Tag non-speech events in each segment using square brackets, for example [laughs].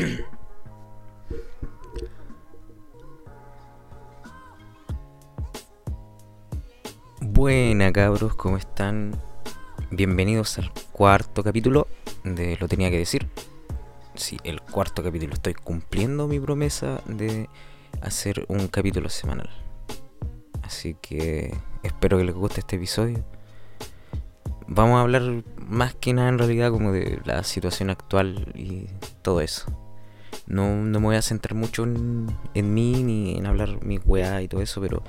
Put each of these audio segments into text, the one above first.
[clears throat] Buena cabros, ¿cómo están? Bienvenidos al cuarto capítulo de Lo tenía que decir. Sí, el cuarto capítulo. Estoy cumpliendo mi promesa de hacer un capítulo semanal. Así que espero que les guste este episodio. Vamos a hablar más que nada en realidad como de la situación actual y todo eso. No, me voy a centrar mucho en, mí ni en hablar mi weá y todo eso, pero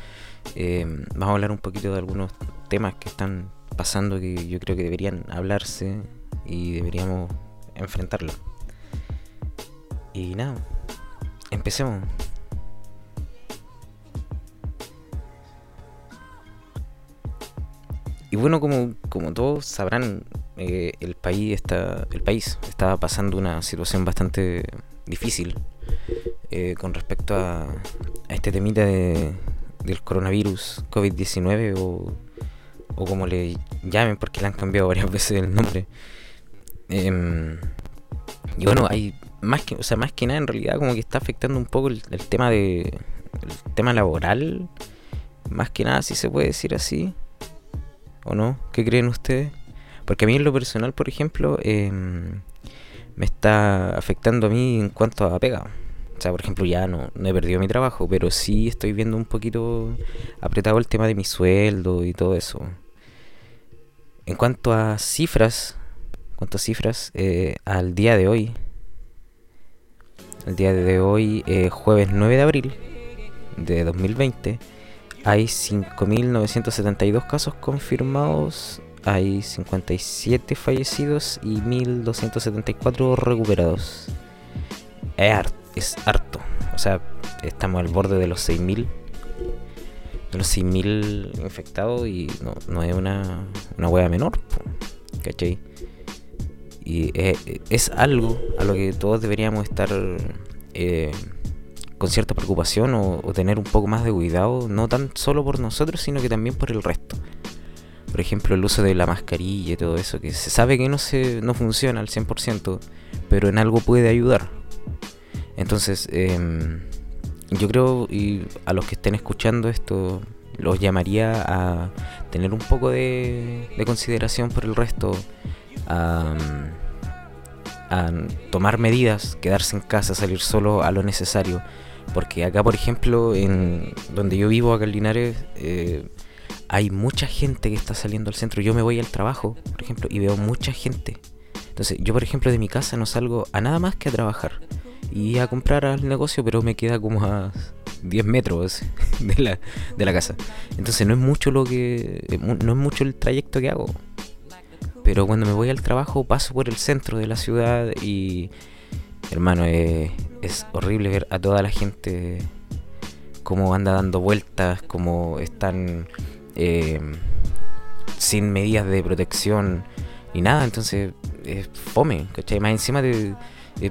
eh, vamos a hablar un poquito de algunos temas que están pasando que yo creo que deberían hablarse y deberíamos enfrentarlo. Y nada, empecemos. Y bueno, como, como todos sabrán, eh, el país está. El país está pasando una situación bastante difícil eh, con respecto a, a este temita de, del coronavirus COVID-19 o, o como le llamen porque le han cambiado varias [laughs] veces el nombre. Em, y bueno, hay más que, o sea, más que nada en realidad como que está afectando un poco el, el tema de el tema laboral, más que nada si se puede decir así. ¿O no? ¿Qué creen ustedes? Porque a mí en lo personal, por ejemplo, em, me está afectando a mí en cuanto a pega. O sea, por ejemplo, ya no, he perdido mi trabajo, pero sí estoy viendo un poquito apretado el tema de mi sueldo y todo eso. En cuanto a cifras, cuanto a cifras, eh, al día de hoy, al día de hoy, eh, jueves 9 de abril de 2020, hay 5.972 casos confirmados, hay 57 fallecidos y 1.274 recuperados. Es harto. O sea, estamos al borde de los 6.000. De los 6.000 infectados y no, no, es una, una hueá menor. ¿Cachai? Y es, es, algo a lo que todos deberíamos estar... Eh, con cierta preocupación o, tener un poco más de cuidado, no tan solo por nosotros, sino que también por el resto. Por ejemplo, el uso de la mascarilla y todo eso, que se sabe que no, se, no funciona al 100%, pero en algo puede ayudar. Entonces, em, yo creo, y a los que estén escuchando esto, los llamaría a tener un poco de, consideración por el resto, a, a tomar medidas, quedarse en casa, salir solo a lo necesario porque acá, por ejemplo, en donde yo vivo, acá en Linares, eh, hay mucha gente que está saliendo al centro. Yo me voy al trabajo, por ejemplo, y veo mucha gente. Entonces, yo, por ejemplo, de mi casa no salgo a nada más que a trabajar y a comprar al negocio, pero me queda como a 10 metros [laughs] de la, de la casa. Entonces, no es mucho lo que. No es mucho el trayecto que hago. Pero cuando me voy al trabajo, paso por el centro de la ciudad y. Hermano, es es horrible ver a toda la gente cómo anda dando vueltas, cómo están eh, sin medidas de protección ni nada, entonces es fome, ¿cachai? Más encima de,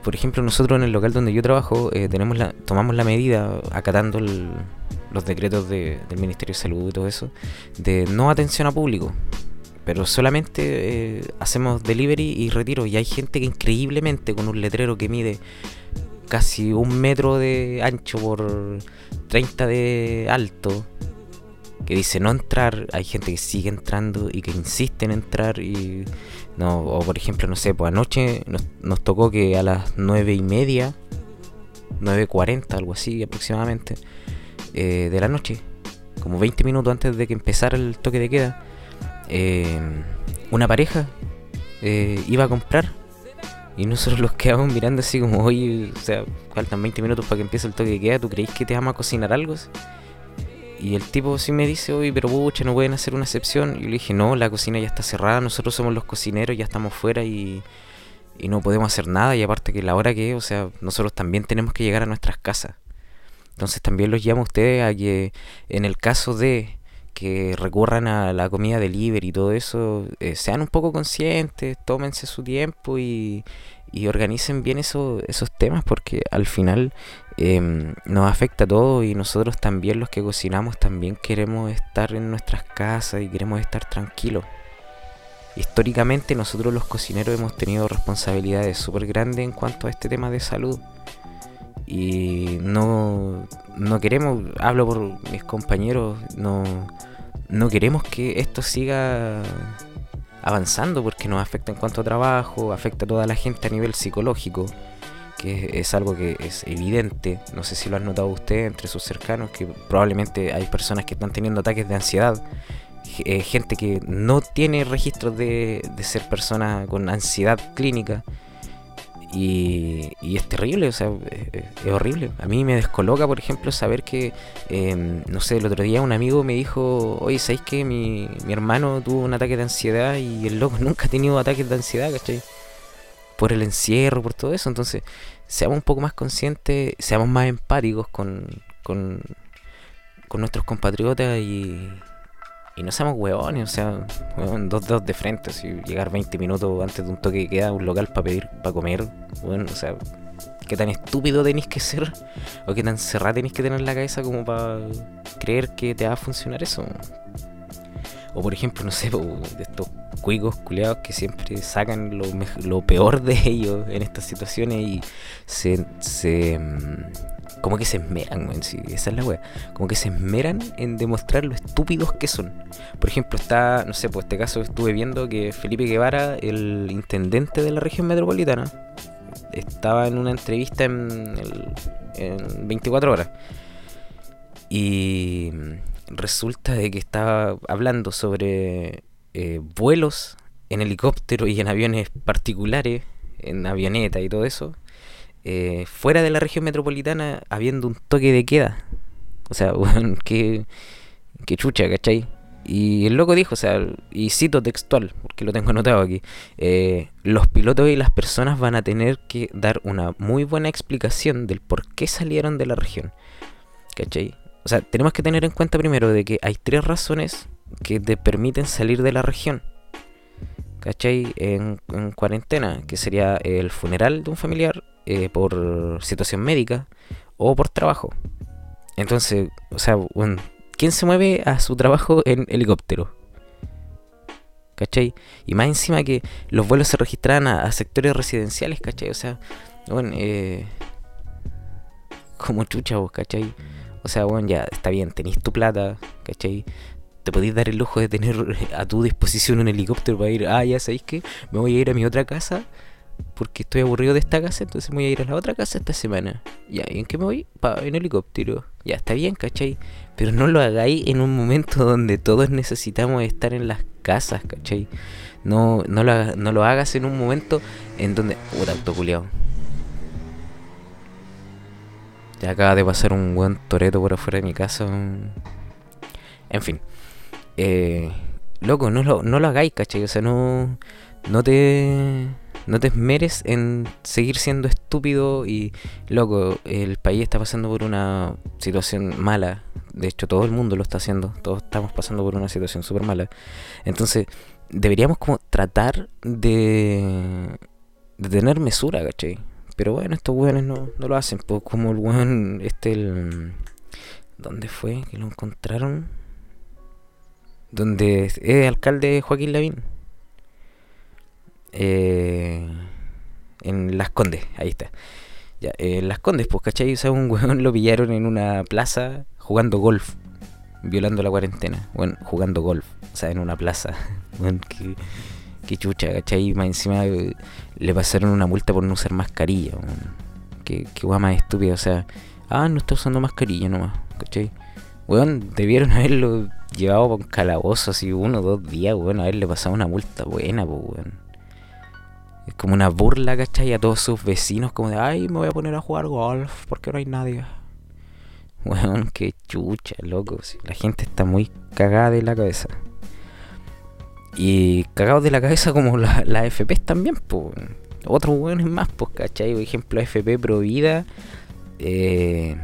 por ejemplo, nosotros en el local donde yo trabajo eh, tenemos la, tomamos la medida, acatando los decretos del Ministerio de Salud y todo eso, de no atención a público. Pero solamente eh, hacemos delivery y retiro. Y hay gente que increíblemente con un letrero que mide casi un metro de ancho por 30 de alto, que dice no entrar, hay gente que sigue entrando y que insiste en entrar y no, o por ejemplo, no sé, pues anoche nos, tocó que a las 9 y media, 9.40, algo así aproximadamente, eh, de la noche, como 20 minutos antes de que empezara el toque de queda, eh, una pareja eh, iba a comprar y nosotros los quedamos mirando así como, oye, o sea, faltan 20 minutos para que empiece el toque de queda, ¿tú creéis que te vamos a cocinar algo? Y el tipo sí me dice, oye, pero pucha, no pueden hacer una excepción. Y yo le dije, no, la cocina ya está cerrada, nosotros somos los cocineros, ya estamos fuera y, y no podemos hacer nada. Y aparte que la hora que o sea, nosotros también tenemos que llegar a nuestras casas. Entonces también los llamo a ustedes a que en el caso de que recurran a la comida delivery y todo eso, eh, sean un poco conscientes, tómense su tiempo y, y organicen bien eso, esos temas porque al final em, nos afecta a todos y nosotros también los que cocinamos también queremos estar en nuestras casas y queremos estar tranquilos. históricamente nosotros los cocineros hemos tenido responsabilidades súper grandes en cuanto a este tema de salud. Y no, no queremos, hablo por mis compañeros, no, no queremos que esto siga avanzando porque nos afecta en cuanto a trabajo, afecta a toda la gente a nivel psicológico, que es algo que es evidente. No sé si lo han notado usted entre sus cercanos, que probablemente hay personas que están teniendo ataques de ansiedad eh, gente que no tiene registros de, ser persona con ansiedad clínica. Y, es terrible, o sea, es, horrible. A mí me descoloca, por ejemplo, saber que, em, no sé, el otro día un amigo me dijo, oye, ¿sabéis que mi, mi hermano tuvo un ataque de ansiedad y el loco [laughs] nunca ha tenido ataques de ansiedad, ¿cachai? Por el encierro, por todo eso. Entonces, seamos un poco más conscientes, seamos más empáticos con, con, con nuestros compatriotas y, y no seamos huevones, o sea, dos dedos de frente, si llegar 20 minutos antes de un toque que queda un local para pedir, para comer, bueno, o sea, qué tan estúpido tenéis que ser, o qué tan cerrada tenéis que tener la cabeza como para creer que te va a funcionar eso. O por ejemplo, no sé, de estos cuicos culeados que siempre sacan lo, peor de [laughs] ellos en estas situaciones y se, se mm, como que se esmeran, en sí, esa es la wea. Como que se esmeran en demostrar lo estúpidos que son. Por ejemplo, está, no sé, pues este caso estuve viendo que Felipe Guevara, el intendente de la región metropolitana, estaba en una entrevista en, en 24 horas. Y resulta de que estaba hablando sobre eh, vuelos en helicóptero y en aviones particulares, en avioneta y todo eso, eh, fuera de la región metropolitana habiendo un toque de queda. O sea, [laughs] bueno, qué, qué chucha, ¿cachai? Y el loco dijo, o sea, y cito textual, porque lo tengo anotado aquí, eh, los pilotos y las personas van a tener que dar una muy buena explicación del por qué salieron de la región. ¿Cachai? O sea, tenemos que tener en cuenta primero de que hay tres razones que te permiten salir de la región. ¿Cachai? En, en cuarentena, que sería el funeral de un familiar, eh, por situación médica o por trabajo. Entonces, o sea, ¿quién se mueve a su trabajo [laughs] en helicóptero? ¿Cachai? Y más encima que los vuelos se registran a, sectores residenciales, ¿cachai? O sea, bueno, eh, como chucha vos, ¿cachai? O sea, bueno, ya está bien, tenéis tu plata, ¿cachai? Te podéis dar el lujo de tener [laughs] a tu disposición un helicóptero para ir, ah, ya sabéis que me voy a ir a mi otra casa porque estoy aburrido de esta casa, entonces me voy a ir a la otra casa esta semana. Ya, ¿y en qué me voy? Pa, en helicóptero. Ya, está bien, ¿cachai? Pero no lo hagáis en un momento [laughs] donde todos necesitamos estar en las casas, ¿cachai? No, no, lo, no lo hagas en un momento en donde... Puta, autoculeado. Ya acaba de pasar un buen toreto por afuera de mi casa. En fin. Eh, loco, no lo, no lo hagáis, ¿cachai? O sea, no, no te no te esmeres en seguir siendo estúpido y loco, el país está pasando por una situación mala. De hecho, todo el mundo lo está haciendo. Todos estamos pasando por una situación súper mala. Entonces, deberíamos como tratar de, de tener mesura, ¿cachai? Pero bueno, estos weones no, no lo hacen. Pues como el weón, este, el... ¿Dónde fue que lo encontraron? Donde es alcalde Joaquín Lavín eh, en Las Condes, ahí está. Ya, en Las Condes, pues, ¿cachai? O sea, un [laughs] weón lo pillaron en una plaza jugando golf, violando la cuarentena. Bueno, jugando golf, o sea, en una plaza. [laughs] Bueno, qué, qué chucha, ¿cachai? Más encima eh, le pasaron una multa por no usar mascarilla. Qué, qué más estúpida, o sea, ah, no está usando mascarilla nomás, ¿cachai? Weón, debieron [laughs] haberlo llevado con calabozo así uno o dos días, weón, haberle pasado una multa buena, pues, weón. Es como una burla, ¿cachai? A todos sus vecinos, como de, ay, me voy a poner a jugar golf porque no hay nadie. Weón, qué chucha, loco. La gente está muy cagada de la cabeza. Y cagados de la cabeza [laughs] como las la FP también, pues. Otros weones más, pues, ¿cachai? Por ejemplo, FP Provida. Eh,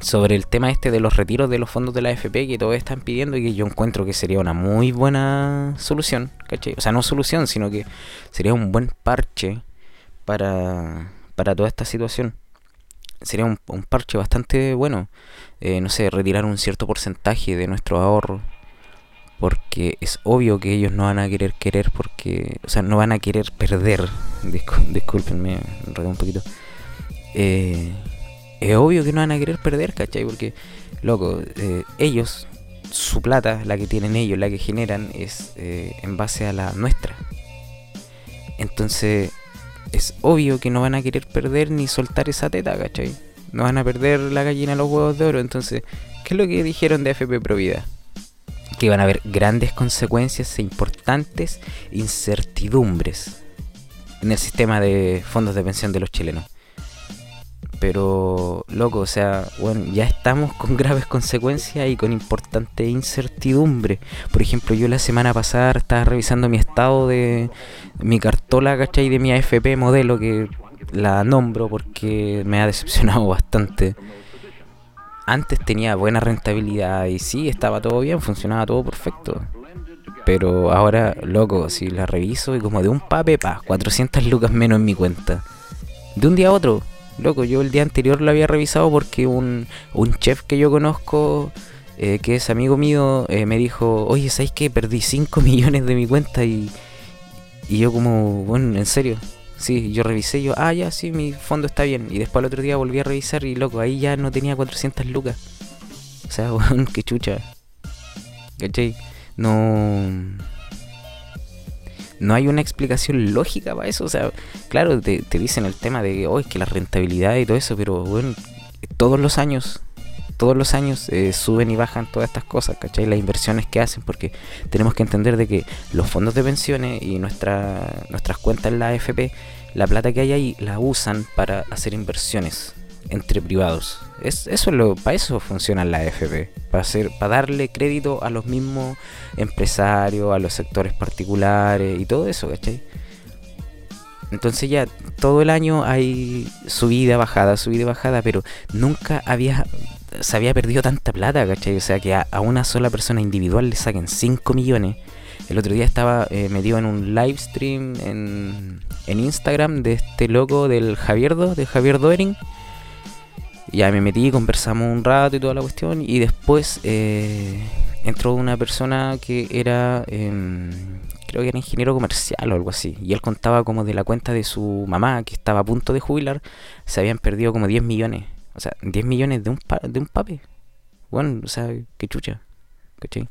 sobre el tema este de los retiros de los fondos de la AFP que todos están pidiendo y que yo encuentro que sería una muy buena solución, ¿cachai? O sea, no solución, sino que sería un buen parche para, para toda esta situación. Sería un, parche bastante bueno. Eh, no sé, retirar un cierto porcentaje de nuestro ahorro porque es obvio que ellos no van a querer querer porque, o sea, no van a querer perder, discúlpenme, me un poquito, eh, es obvio que no van a querer perder, ¿cachai? Porque, loco, eh, ellos, su plata, la que tienen ellos, la que generan, es eh, en base a la nuestra. Entonces, es obvio que no van a querer perder ni soltar esa teta, ¿cachai? No van a perder la gallina los huevos de oro. Entonces, ¿qué es lo que dijeron de FP Provida? Que van a haber grandes consecuencias e importantes incertidumbres en el sistema de fondos de pensión de los chilenos. Pero, loco, o sea, bueno, ya estamos con graves consecuencias y con importante incertidumbre. Por ejemplo, yo la semana pasada estaba revisando mi estado de mi cartola, ¿cachai? De mi AFP modelo, que la nombro porque me ha decepcionado [laughs] bastante antes tenía buena rentabilidad y sí, estaba todo bien, funcionaba todo perfecto. Pero ahora, loco, si la reviso y como de un pape, pa, 400 lucas menos en mi cuenta. De un día a otro. Loco, yo el día anterior lo había revisado porque un, un chef que yo conozco, eh, que es amigo mío, eh, me dijo, oye, ¿sabes qué? Perdí 5 [laughs] millones de mi cuenta y, y yo como, bueno, en serio. Sí, yo revisé, yo, ah, ya, sí, mi fondo está bien. Y después el otro día volví a revisar y, loco, ahí ya no tenía 400 lucas. O sea, [laughs] weón, qué chucha. ¿Cachai? No... No hay una explicación lógica para eso. O sea, claro, te, dicen el tema de oh, es que la rentabilidad y todo eso, pero, bueno, todos los años todos los años eh, suben y bajan todas estas cosas, ¿cachai? Las inversiones que hacen, porque tenemos que entender de que los fondos de pensiones y nuestra, nuestras cuentas en la AFP, la plata que hay ahí la usan para hacer inversiones entre privados. Es, eso es lo, para eso funciona la AFP, para hacer, para darle crédito a los mismos empresarios, a los sectores particulares y todo eso, ¿cachai? Entonces ya todo el año hay subida, bajada, subida, bajada, pero nunca había se había perdido tanta plata, ¿cachai? O sea, que a, una sola persona individual le saquen 5 millones. El otro día estaba eh, metido en un live stream en, en Instagram de este loco del Javierdo, de Javier Doering. Ya me metí, conversamos un rato y toda la cuestión. Y después eh, entró una persona que era, em, creo que era ingeniero comercial o algo así. Y él contaba como de la cuenta de su mamá, que estaba a punto de jubilar, se habían perdido como 10 millones o sea, 10 millones de un, de un pape. Bueno, o sea, qué chucha. ¿Cachai?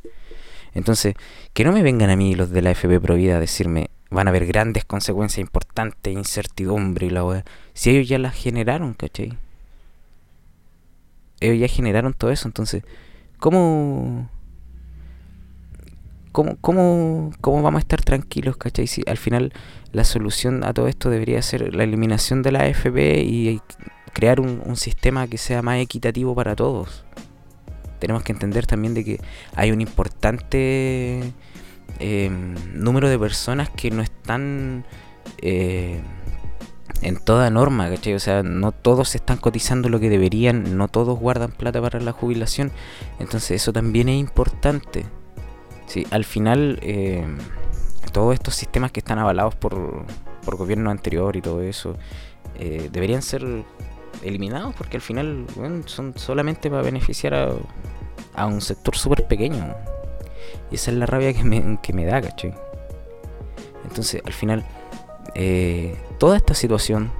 Entonces, que no me vengan a mí los de la FP Provida a decirme van a haber grandes consecuencias importantes, incertidumbre y la weá. Si ellos ya las generaron, ¿cachai? Ellos ya generaron todo eso, entonces, ¿cómo, cómo, cómo, cómo vamos a estar tranquilos, ¿cachai? Si al final la solución a todo esto debería ser la eliminación de la AFP y crear un, sistema que sea más equitativo para todos. Tenemos que entender también de que hay un importante em, número de personas que no están eh, en toda norma. O sea, no todos están cotizando lo que deberían, no todos guardan plata para la jubilación. Entonces eso también es importante. Sí, al final, em, todos estos sistemas que están avalados por, por gobierno anterior y todo eso, eh, deberían ser eliminados porque al final son solamente para beneficiar a, un sector súper pequeño. Y esa es la rabia que me, que me da, ¿cachai? Entonces, al final, eh, toda esta situación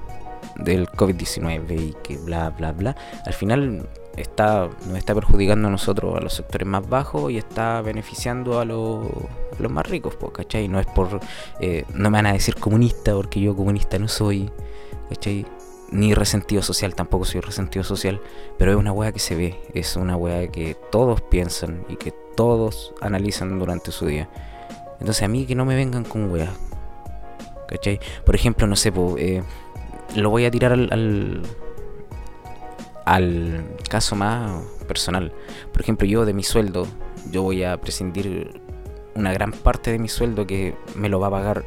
del COVID-19 y que bla, bla, bla, al final está, nos está perjudicando a nosotros, a los sectores más bajos, y está beneficiando a, los, los más ricos, ¿cachai? No es por. Eh, no me van a decir comunista, porque yo comunista no soy, ¿cachai? Ni resentido social, tampoco soy resentido social, pero es una wea que se ve, es una wea que todos piensan y que todos analizan durante su día. Entonces a mí que no me vengan con weas. ¿Cachai? Por ejemplo, no sé, eh, lo voy a tirar al, al, caso más personal. Por ejemplo, yo de mi sueldo, yo voy a prescindir una gran parte de mi sueldo que me lo va a pagar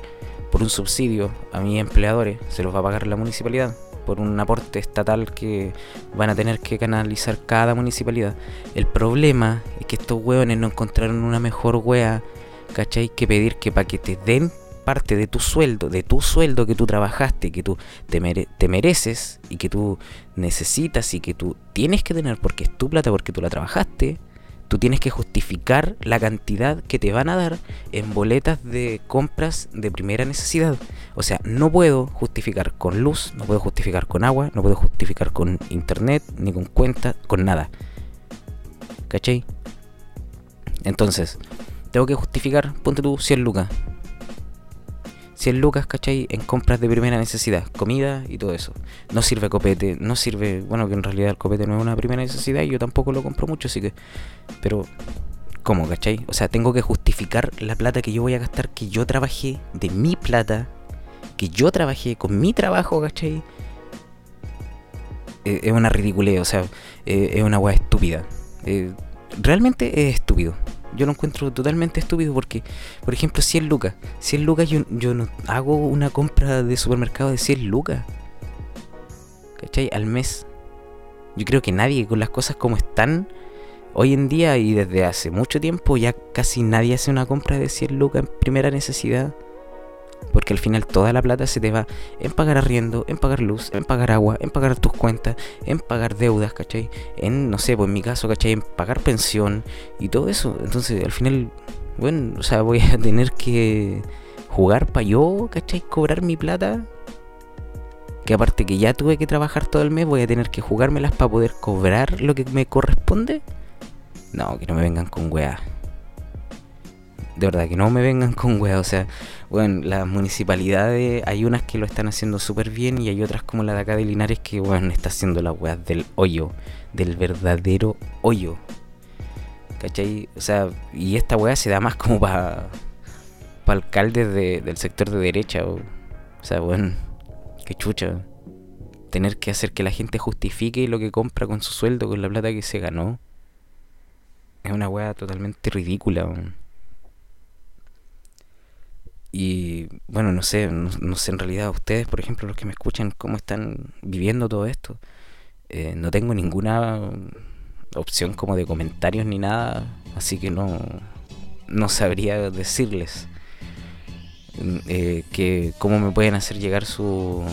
por un subsidio a mis empleadores, se los va a pagar la municipalidad por un aporte estatal que van a tener que canalizar cada municipalidad. El problema es que estos hueones no encontraron una mejor wea, ¿cachai? Que pedir que para que te den parte de tu sueldo, de tu sueldo que tú trabajaste, que tú te, te mereces y que tú necesitas y que tú tienes que tener porque es tu plata, porque tú la trabajaste, tú tienes que justificar la cantidad que te van a dar en boletas de compras de primera necesidad. O sea, no puedo justificar con luz, no puedo justificar con agua, no puedo justificar con internet, ni con cuenta, con nada. ¿Cachai? Entonces, tengo que justificar, ponte tú 100 lucas. 100 lucas, ¿cachai? En compras de primera necesidad, comida y todo eso. No sirve copete, no sirve, bueno, que en realidad el copete no es una primera necesidad y yo tampoco lo compro mucho, así que... Pero, ¿cómo, cachai? O sea, tengo que justificar la plata que yo voy a gastar, que yo trabajé de mi plata, que yo trabajé con mi trabajo, ¿cachai? Eh, es una ridiculez, o sea, eh, es una weá estúpida. Eh, realmente es estúpido yo lo encuentro totalmente estúpido porque, por ejemplo, 100 lucas. 100 lucas yo, yo no hago una compra de supermercado de 100 lucas. ¿Cachai? Al mes. Yo creo que nadie, con las cosas como están hoy en día y desde hace mucho tiempo, ya casi nadie hace una compra de 100 lucas en primera necesidad. Porque al final toda la plata se te va en pagar arriendo, en pagar luz, en pagar agua, en pagar tus cuentas, en pagar deudas, ¿cachai? En, no sé, pues en mi caso, ¿cachai? En pagar pensión y todo eso. Entonces, al final, bueno, o sea, voy a tener que jugar para yo, ¿cachai? Cobrar mi plata. Que aparte que ya tuve que trabajar todo el mes, voy a tener que jugármelas para poder cobrar lo que me corresponde. No, que no me vengan con weá. De verdad, que no me vengan [laughs] con weá. O sea, bueno, las municipalidades, hay unas que lo están haciendo súper bien y hay otras como la de acá de Linares que, bueno, está haciendo las weas del hoyo, del verdadero hoyo. ¿Cachai? O sea, y esta wea se da más como para pa alcaldes del sector de derecha. O, o sea, bueno, qué chucha. Tener que hacer que la gente justifique lo que compra con su sueldo, con la plata que se ganó. Es una wea totalmente ridícula. Y bueno, no sé, no, sé en realidad ustedes, por ejemplo, los que me escuchan, cómo están viviendo todo esto. Eh, no tengo ninguna opción como de comentarios ni nada, así que no, no sabría decirles mm, eh, que cómo me pueden hacer llegar su,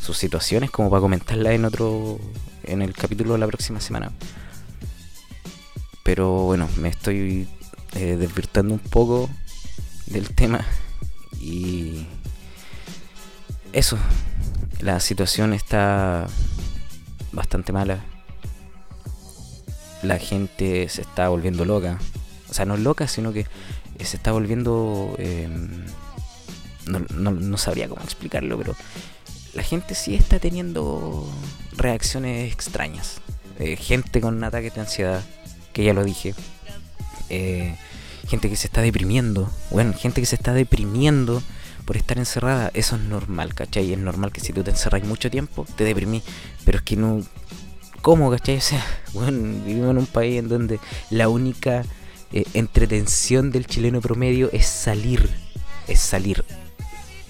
sus situaciones como para comentarla en otro en el capítulo de la próxima semana. Pero bueno, me estoy eh, desvirtando un poco del tema y eso, la situación está bastante mala. La gente se está volviendo loca. O sea, no loca, sino que se está volviendo... Em, no, sabría cómo explicarlo, pero la gente sí está teniendo reacciones extrañas. Eh, gente con ataques de ansiedad, que ya lo dije. Eh, gente que se está deprimiendo, bueno, gente que se está deprimiendo por estar encerrada, eso es normal, ¿cachai? Es normal que si tú te encerras mucho tiempo, te deprimís, pero es que no... ¿Cómo, cachai? O sea, [laughs] bueno, vivimos en un país en donde la única eh, entretención del chileno promedio es salir, es salir,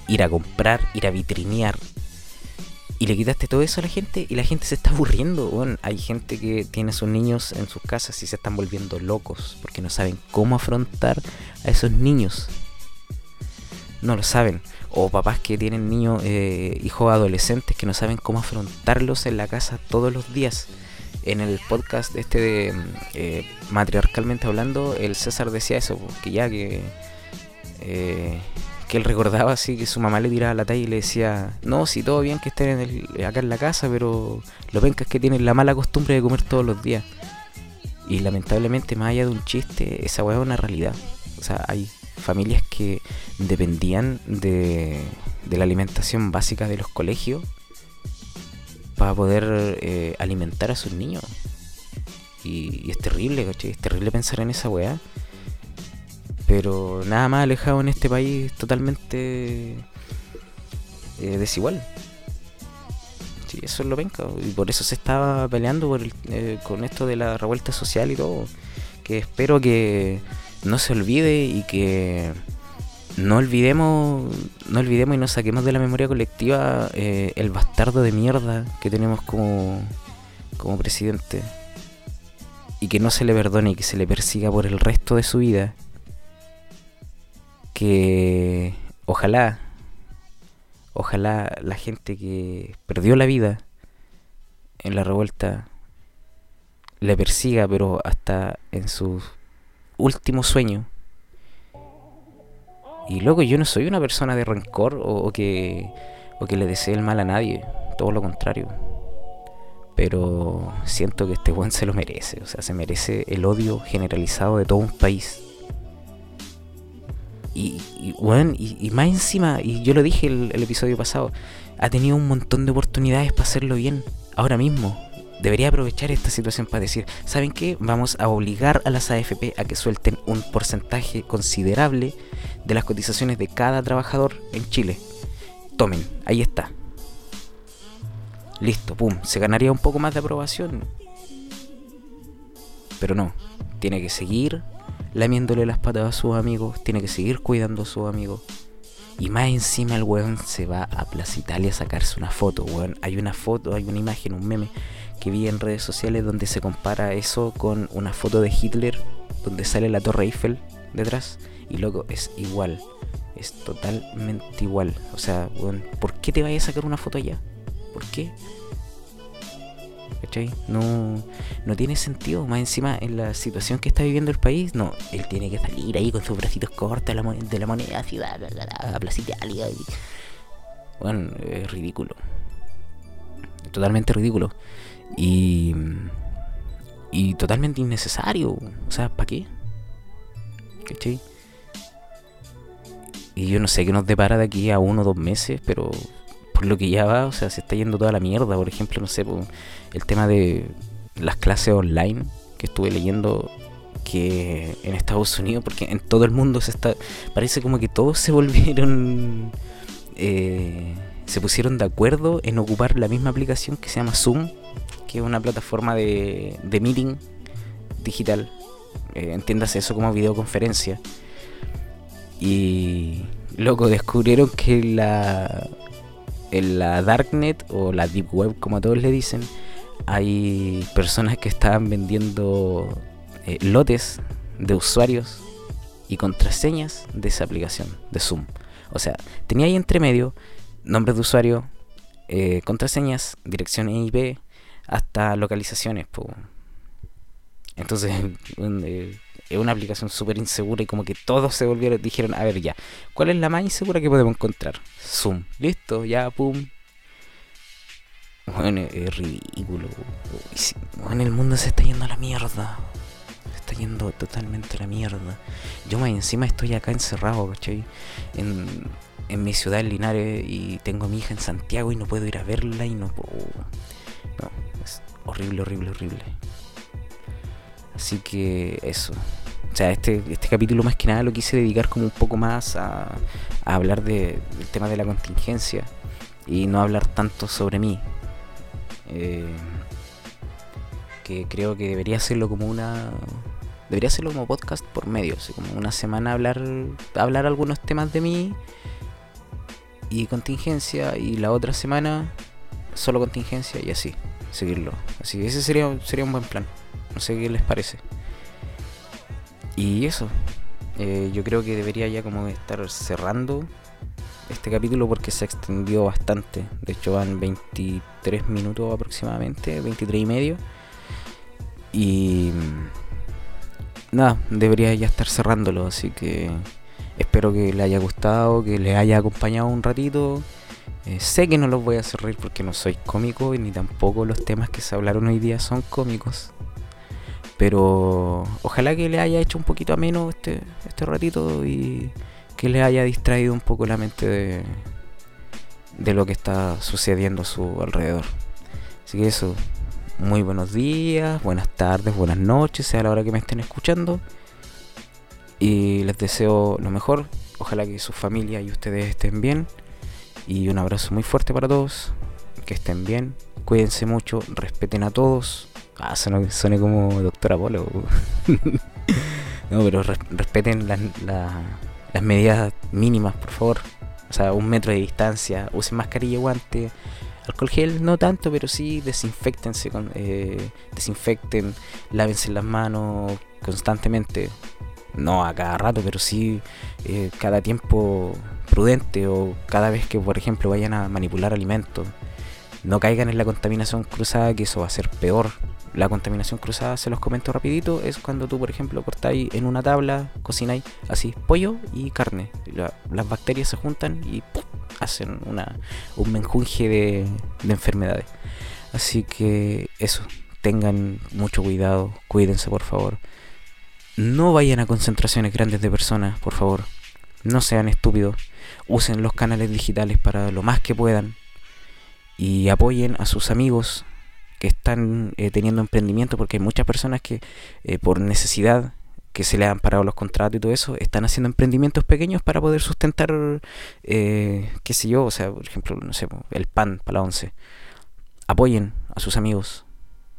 ir a comprar, ir a vitrinear, y le quitaste todo eso a la gente y la gente se está aburriendo. Hay gente que tiene a sus niños en sus casas y se están volviendo locos porque no saben cómo afrontar a esos niños. No lo saben. O papás que tienen niños, eh, hijos adolescentes que no saben cómo afrontarlos en la casa todos los días. En el podcast este de eh, Matriarcalmente Hablando, el César decía eso, que ya que... Eh, que él recordaba así que su mamá le tiraba la talla y le decía, no, si todo bien que estén en acá en la casa, pero lo penca es que tienen la mala costumbre de comer todos los días. Y lamentablemente, más allá de un chiste, esa weá es una realidad. O sea, hay familias que dependían de, de la alimentación básica de los colegios para poder eh, alimentar a sus niños. Y, es terrible, ¿cachai? Es terrible pensar en esa weá. Pero nada más alejado en este país totalmente eh, desigual. Sí, eso es lo penca. Y por eso se estaba peleando eh, con esto de la revuelta social y todo. Que espero que no se olvide y que no olvidemos, no olvidemos y no saquemos de la memoria colectiva eh, el bastardo de mierda que tenemos como, como presidente. Y que no se le perdone y que se le persiga por el resto de su vida que ojalá, ojalá la gente que perdió la vida en la revuelta le persiga, pero hasta en sus últimos sueños. Y luego yo no soy una persona de rencor o, que, o que le desee el mal a nadie, todo lo contrario. Pero siento que este buen se lo merece, o sea, se merece el odio generalizado de todo un país. Y, y, bueno, y, más encima, y yo lo dije el, el episodio pasado, ha tenido un montón de oportunidades para hacerlo bien, ahora mismo. Debería aprovechar esta situación para decir, ¿saben qué? Vamos a obligar a las AFP a que suelten un porcentaje considerable de las cotizaciones de cada trabajador en Chile. Tomen, ahí está. Listo, pum, se ganaría un poco más de aprobación. Pero no, tiene que seguir lamiéndole las patas a sus amigos, tiene que seguir cuidando a sus amigos. Y más encima el weón se va a Plaza Italia a sacarse una foto, weón. Hay una foto, hay una imagen, un meme que vi en redes sociales donde se compara eso con una foto de Hitler donde sale la Torre Eiffel detrás. Y loco, es igual. Es totalmente igual. O sea, weón, ¿por qué te vayas a sacar una foto allá? ¿Por qué? ¿Cachai? No, no tiene sentido. Más encima, en la situación que está viviendo el país, no, él tiene que salir ahí con sus bracitos cortos de la, moneda, ciudad, a Plaza Italia. Bueno, es ridículo. Totalmente ridículo. Y. Y totalmente innecesario. O sea, ¿para qué? ¿Cachai? Y yo no sé qué nos depara de aquí a uno o dos meses, pero lo que ya va, o sea, se está yendo toda la mierda. Por ejemplo, no sé, el tema de las clases online que estuve leyendo que en Estados Unidos, porque en todo el mundo se está, parece como que todos se [laughs] volvieron, eh, se pusieron de acuerdo en ocupar la misma aplicación que se llama Zoom, que es una plataforma de, de meeting digital. Eh, entiéndase eso como videoconferencia. Y loco, descubrieron que la, en la Darknet o la Deep Web, como a todos le dicen, hay personas que estaban vendiendo eh, lotes de usuarios y contraseñas de esa aplicación, de Zoom. O sea, tenía ahí entre medio nombres de usuario, eh, contraseñas, dirección IP, hasta localizaciones. Entonces, [laughs] eh, es una aplicación súper insegura y como que todos se volvieron, dijeron, a ver ya, ¿cuál es la más insegura que podemos encontrar? Zoom, listo, ya, pum. Bueno, es ridículo. Bueno, el mundo se está yendo a la mierda. Se está yendo totalmente a la mierda. Yo más encima estoy acá encerrado, ¿cachai? En, en mi ciudad, en Linares, y tengo a mi hija en Santiago y no puedo ir a verla y no puedo... No, es horrible, horrible, horrible. Así que eso. O sea, este, este capítulo más que nada lo quise dedicar como un poco más a, hablar del tema de la contingencia y no hablar tanto sobre mí. Eh, que creo que debería hacerlo como una debería hacerlo como podcast por medio, como una semana hablar hablar algunos temas de mí y contingencia y la otra semana solo contingencia y así seguirlo. Así que ese sería sería un buen plan. No sé qué les parece. Y eso, eh, yo creo que debería ya como estar cerrando este capítulo porque se extendió bastante. De hecho van 23 minutos aproximadamente, 23 y medio. Y mm, nada, debería ya estar cerrándolo, así que espero que le haya gustado, que le haya acompañado un ratito. Eh, sé que no los voy a hacer reír porque no soy cómico y ni tampoco los temas que se hablaron hoy día son cómicos. Pero ojalá que le haya hecho un poquito ameno este, este ratito y que le haya distraído un poco la mente de, de lo que está sucediendo a su alrededor. Así que eso, muy buenos días, buenas tardes, buenas noches, sea la hora que me estén escuchando. Y les deseo lo mejor. Ojalá que su familia y ustedes estén bien. Y un abrazo muy fuerte para todos. Que estén bien. Cuídense mucho. Respeten a todos. Ah, suene, como Doctor Apolo. [laughs] no, pero respeten las, las medidas mínimas, por favor. O sea, un metro de distancia, usen mascarilla y guante. Alcohol gel no tanto, pero sí desinfectense, con, eh, desinfecten, lávense las manos constantemente. No a cada rato, pero sí eh, cada tiempo prudente o cada vez que, por ejemplo, vayan a manipular alimentos. No caigan en la contaminación cruzada, que eso va a ser peor La contaminación cruzada, se los comento rapidito, es cuando tú, por ejemplo, cortáis en una tabla, cocináis así pollo y carne. las bacterias se juntan y hacen una, un menjunje de, de enfermedades. Así que eso, tengan mucho cuidado, cuídense por favor. No vayan a concentraciones grandes de personas, por favor. No sean estúpidos. Usen los canales digitales para lo más que puedan. Y apoyen a sus amigos que están eh, teniendo emprendimiento, porque hay muchas personas que eh, por necesidad que se le han parado los contratos y todo eso, están haciendo emprendimientos pequeños para poder sustentar, eh, qué sé yo, o sea, por ejemplo, no sé, el pan para la once. Apoyen a sus amigos,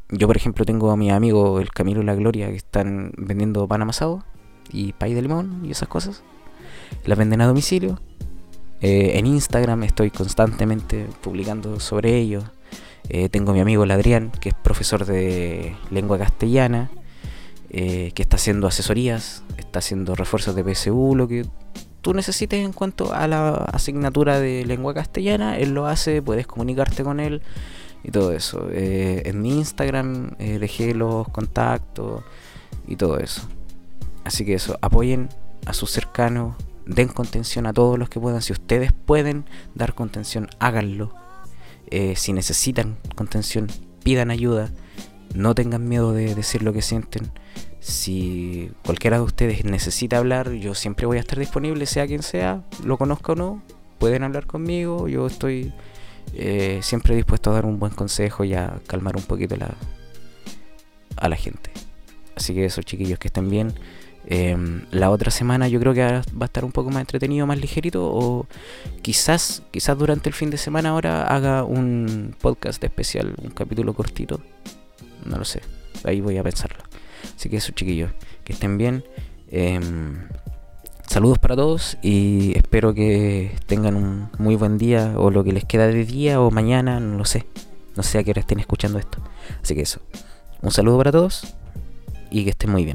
yo, por ejemplo, tengo a mi amigo el Camilo y la Gloria que están vendiendo pan amasado y pay de limón y esas cosas. Las venden a domicilio. Eh, en Instagram estoy constantemente publicando sobre ellos. Eh, tengo a mi amigo el Adrián, que es profesor de lengua castellana, eh, que está haciendo asesorías, está haciendo refuerzos de PSU, lo que tú necesites en cuanto a la asignatura de lengua castellana, él lo hace, puedes comunicarte con él y todo eso. Eh, en mi Instagram dejé los contactos y todo eso. Así que eso, apoyen a sus cercanos, den contención a todos los que puedan. Si ustedes pueden dar contención, háganlo. Eh, si necesitan contención, pidan ayuda. No tengan miedo de decir lo que sienten. Si cualquiera de ustedes necesita hablar, yo siempre voy a estar disponible, sea quien sea, lo conozca o no. Pueden hablar conmigo, yo estoy eh, siempre dispuesto a dar un buen consejo y a calmar un poquito la, a la gente. Así que esos chiquillos que estén bien. Em, la otra semana yo creo que va a estar un poco más entretenido, más ligerito. O quizás, quizás durante el fin de semana ahora haga un podcast especial, un capítulo cortito. No lo sé. Ahí voy a pensarlo. Así que esos chiquillos, que estén bien. Em, Saludos para todos y espero que tengan un muy buen día o lo que les queda de día o mañana, no lo sé. No sé a qué hora estén escuchando esto. Así que eso. Un saludo para todos y que estén muy bien.